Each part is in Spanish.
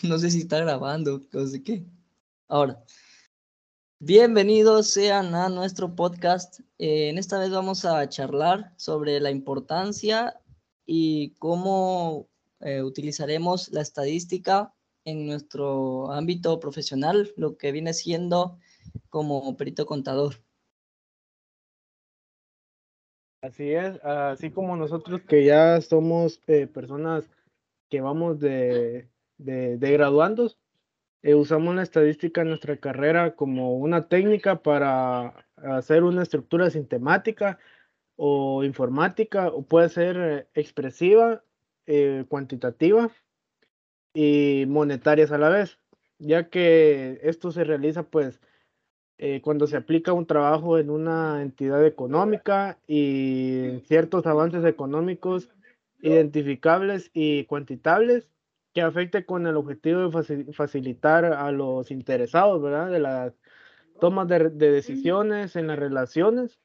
no sé si está grabando, no sé qué. Ahora, bienvenidos sean a nuestro podcast. Eh, en esta vez vamos a charlar sobre la importancia y cómo eh, utilizaremos la estadística en nuestro ámbito profesional, lo que viene siendo como perito contador. Así es, así como nosotros que ya somos eh, personas que vamos de, de, graduandos, eh, usamos la estadística en nuestra carrera como una técnica para hacer una estructura sistemática o informática, o puede ser eh, expresiva, cuantitativa y monetarias a la vez, ya que esto se realiza pues eh, cuando se aplica un trabajo en una entidad económica y ciertos avances económicos identificables y cuantitables que afecte con el objetivo de facilitar a los interesados, ¿verdad? De las tomas de, de decisiones en las relaciones,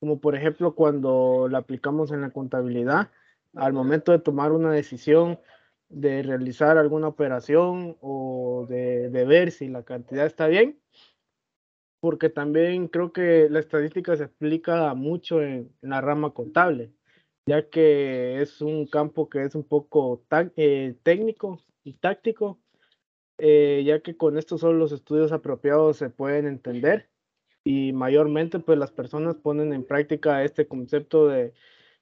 como por ejemplo cuando la aplicamos en la contabilidad, al momento de tomar una decisión de realizar alguna operación o de, de ver si la cantidad está bien, porque también creo que la estadística se aplica mucho en, la rama contable, ya que es un campo que es un poco eh, técnico y táctico, eh, ya que con estos solo los estudios apropiados se pueden entender y mayormente pues las personas ponen en práctica este concepto de,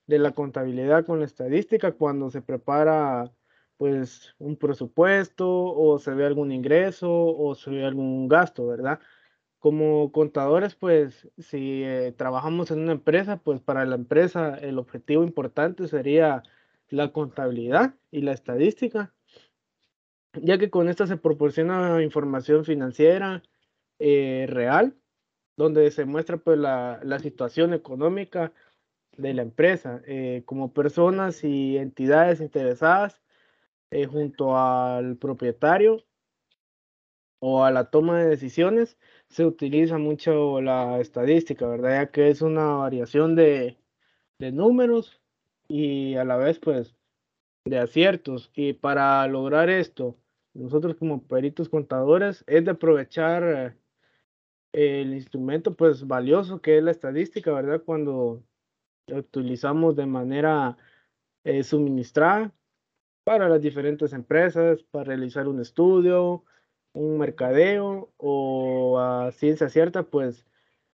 de la contabilidad con la estadística cuando se prepara pues un presupuesto o se ve algún ingreso o se ve algún gasto, ¿verdad? Como contadores, pues si eh, trabajamos en una empresa, pues para la empresa el objetivo importante sería la contabilidad y la estadística, ya que con esta se proporciona información financiera eh, real, donde se muestra pues la, situación económica de la empresa, eh, como personas y entidades interesadas junto al propietario o a la toma de decisiones se utiliza mucho la estadística, ¿verdad? Ya que es una variación de, números y a la vez pues de aciertos. Y para lograr esto, nosotros como peritos contadores es de aprovechar eh, el instrumento pues valioso que es la estadística, ¿verdad? Cuando utilizamos de manera eh, suministrada para las diferentes empresas, para realizar un estudio, un mercadeo o a ciencia cierta, pues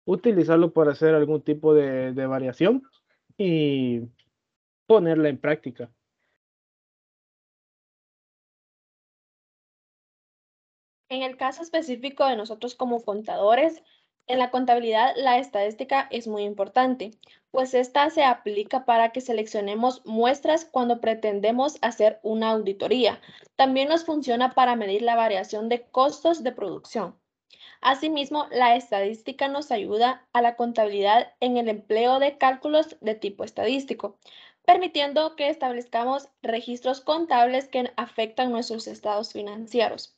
utilizarlo para hacer algún tipo de, de variación y ponerla en práctica. En el caso específico de nosotros como contadores, en la contabilidad, la estadística es muy importante, pues esta se aplica para que seleccionemos muestras cuando pretendemos hacer una auditoría. También nos funciona para medir la variación de costos de producción. Asimismo, la estadística nos ayuda a la contabilidad en el empleo de cálculos de tipo estadístico, permitiendo que establezcamos registros contables que afectan nuestros estados financieros.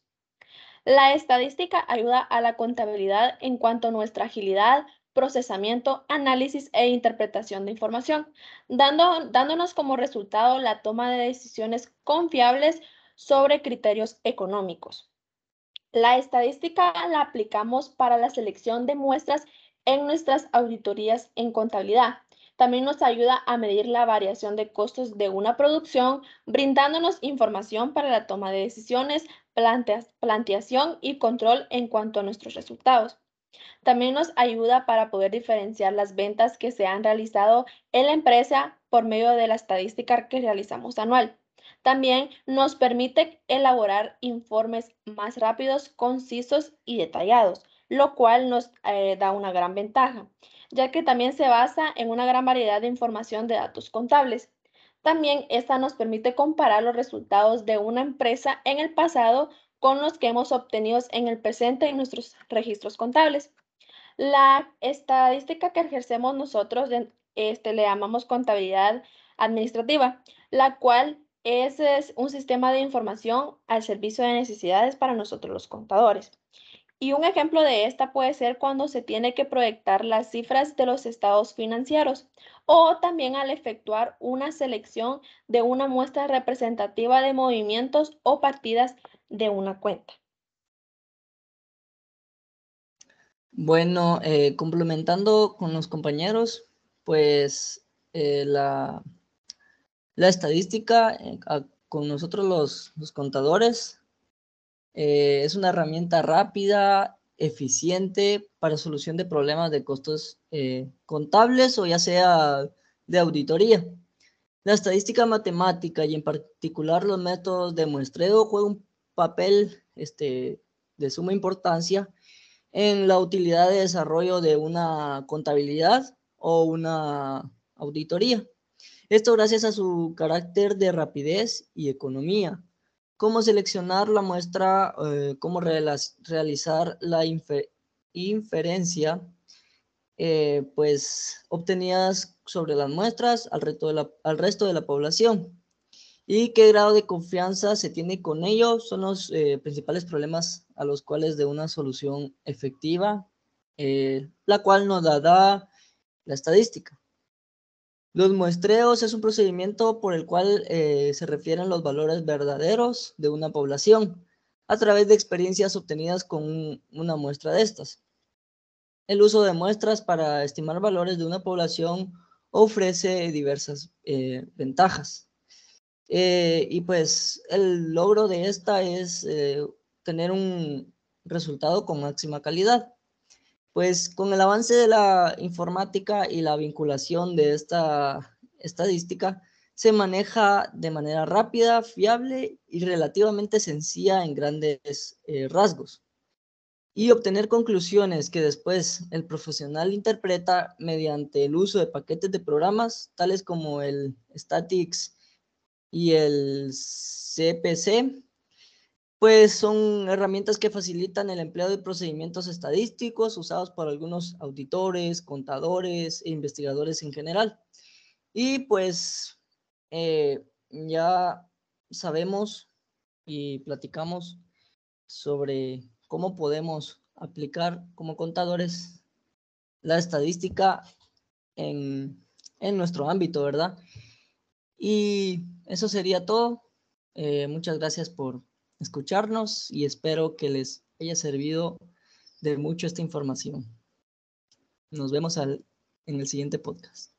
La estadística ayuda a la contabilidad en cuanto a nuestra agilidad, procesamiento, análisis e interpretación de información, dando, dándonos como resultado la toma de decisiones confiables sobre criterios económicos. La estadística la aplicamos para la selección de muestras en nuestras auditorías en contabilidad. También nos ayuda a medir la variación de costos de una producción, brindándonos información para la toma de decisiones, planteación y control en cuanto a nuestros resultados. También nos ayuda para poder diferenciar las ventas que se han realizado en la empresa por medio de la estadística que realizamos anual. También nos permite elaborar informes más rápidos, concisos y detallados, lo cual nos eh, da una gran ventaja, ya que también se basa en una gran variedad de información de datos contables. También esta nos permite comparar los resultados de una empresa en el pasado con los que hemos obtenido en el presente en nuestros registros contables. La estadística que ejercemos nosotros este, le llamamos contabilidad administrativa, la cual es, es un sistema de información al servicio de necesidades para nosotros los contadores. Y un ejemplo de esta puede ser cuando se tiene que proyectar las cifras de los estados financieros o también al efectuar una selección de una muestra representativa de movimientos o partidas de una cuenta. Bueno, eh, complementando con los compañeros, pues eh, la, la, estadística eh, con nosotros los, los contadores es una herramienta rápida, eficiente para solución de problemas de costos contables o ya sea de auditoría. La estadística matemática y en particular los métodos de muestreo juegan un papel este, de suma importancia en la utilidad de desarrollo de una contabilidad o una auditoría. Esto gracias a su carácter de rapidez y economía. Cómo seleccionar la muestra, eh, cómo realizar la inferencia, eh, pues obtenidas sobre las muestras al, al resto de la población y qué grado de confianza se tiene con ello son los eh, principales problemas a los cuales de una solución efectiva, eh, la cual nos da la estadística. Los muestreos es un procedimiento por el cual eh, se refieren los valores verdaderos de una población a través de experiencias obtenidas con una muestra de estas. El uso de muestras para estimar valores de una población ofrece diversas ventajas. Eh, y pues el logro de esta es eh, tener un resultado con máxima calidad. Pues con el avance de la informática y la vinculación de esta estadística, se maneja de manera rápida, fiable y relativamente sencilla en grandes eh, rasgos. Y obtener conclusiones que después el profesional interpreta mediante el uso de paquetes de programas tales como el Statics y el CPC, pues son herramientas que facilitan el empleo de procedimientos estadísticos usados por algunos auditores, contadores e investigadores en general. Y pues eh, ya sabemos y platicamos sobre cómo podemos aplicar como contadores la estadística en, en nuestro ámbito, ¿verdad? Y eso sería todo. Eh, muchas gracias por escucharnos y espero que les haya servido de mucho esta información. Nos vemos en el siguiente podcast.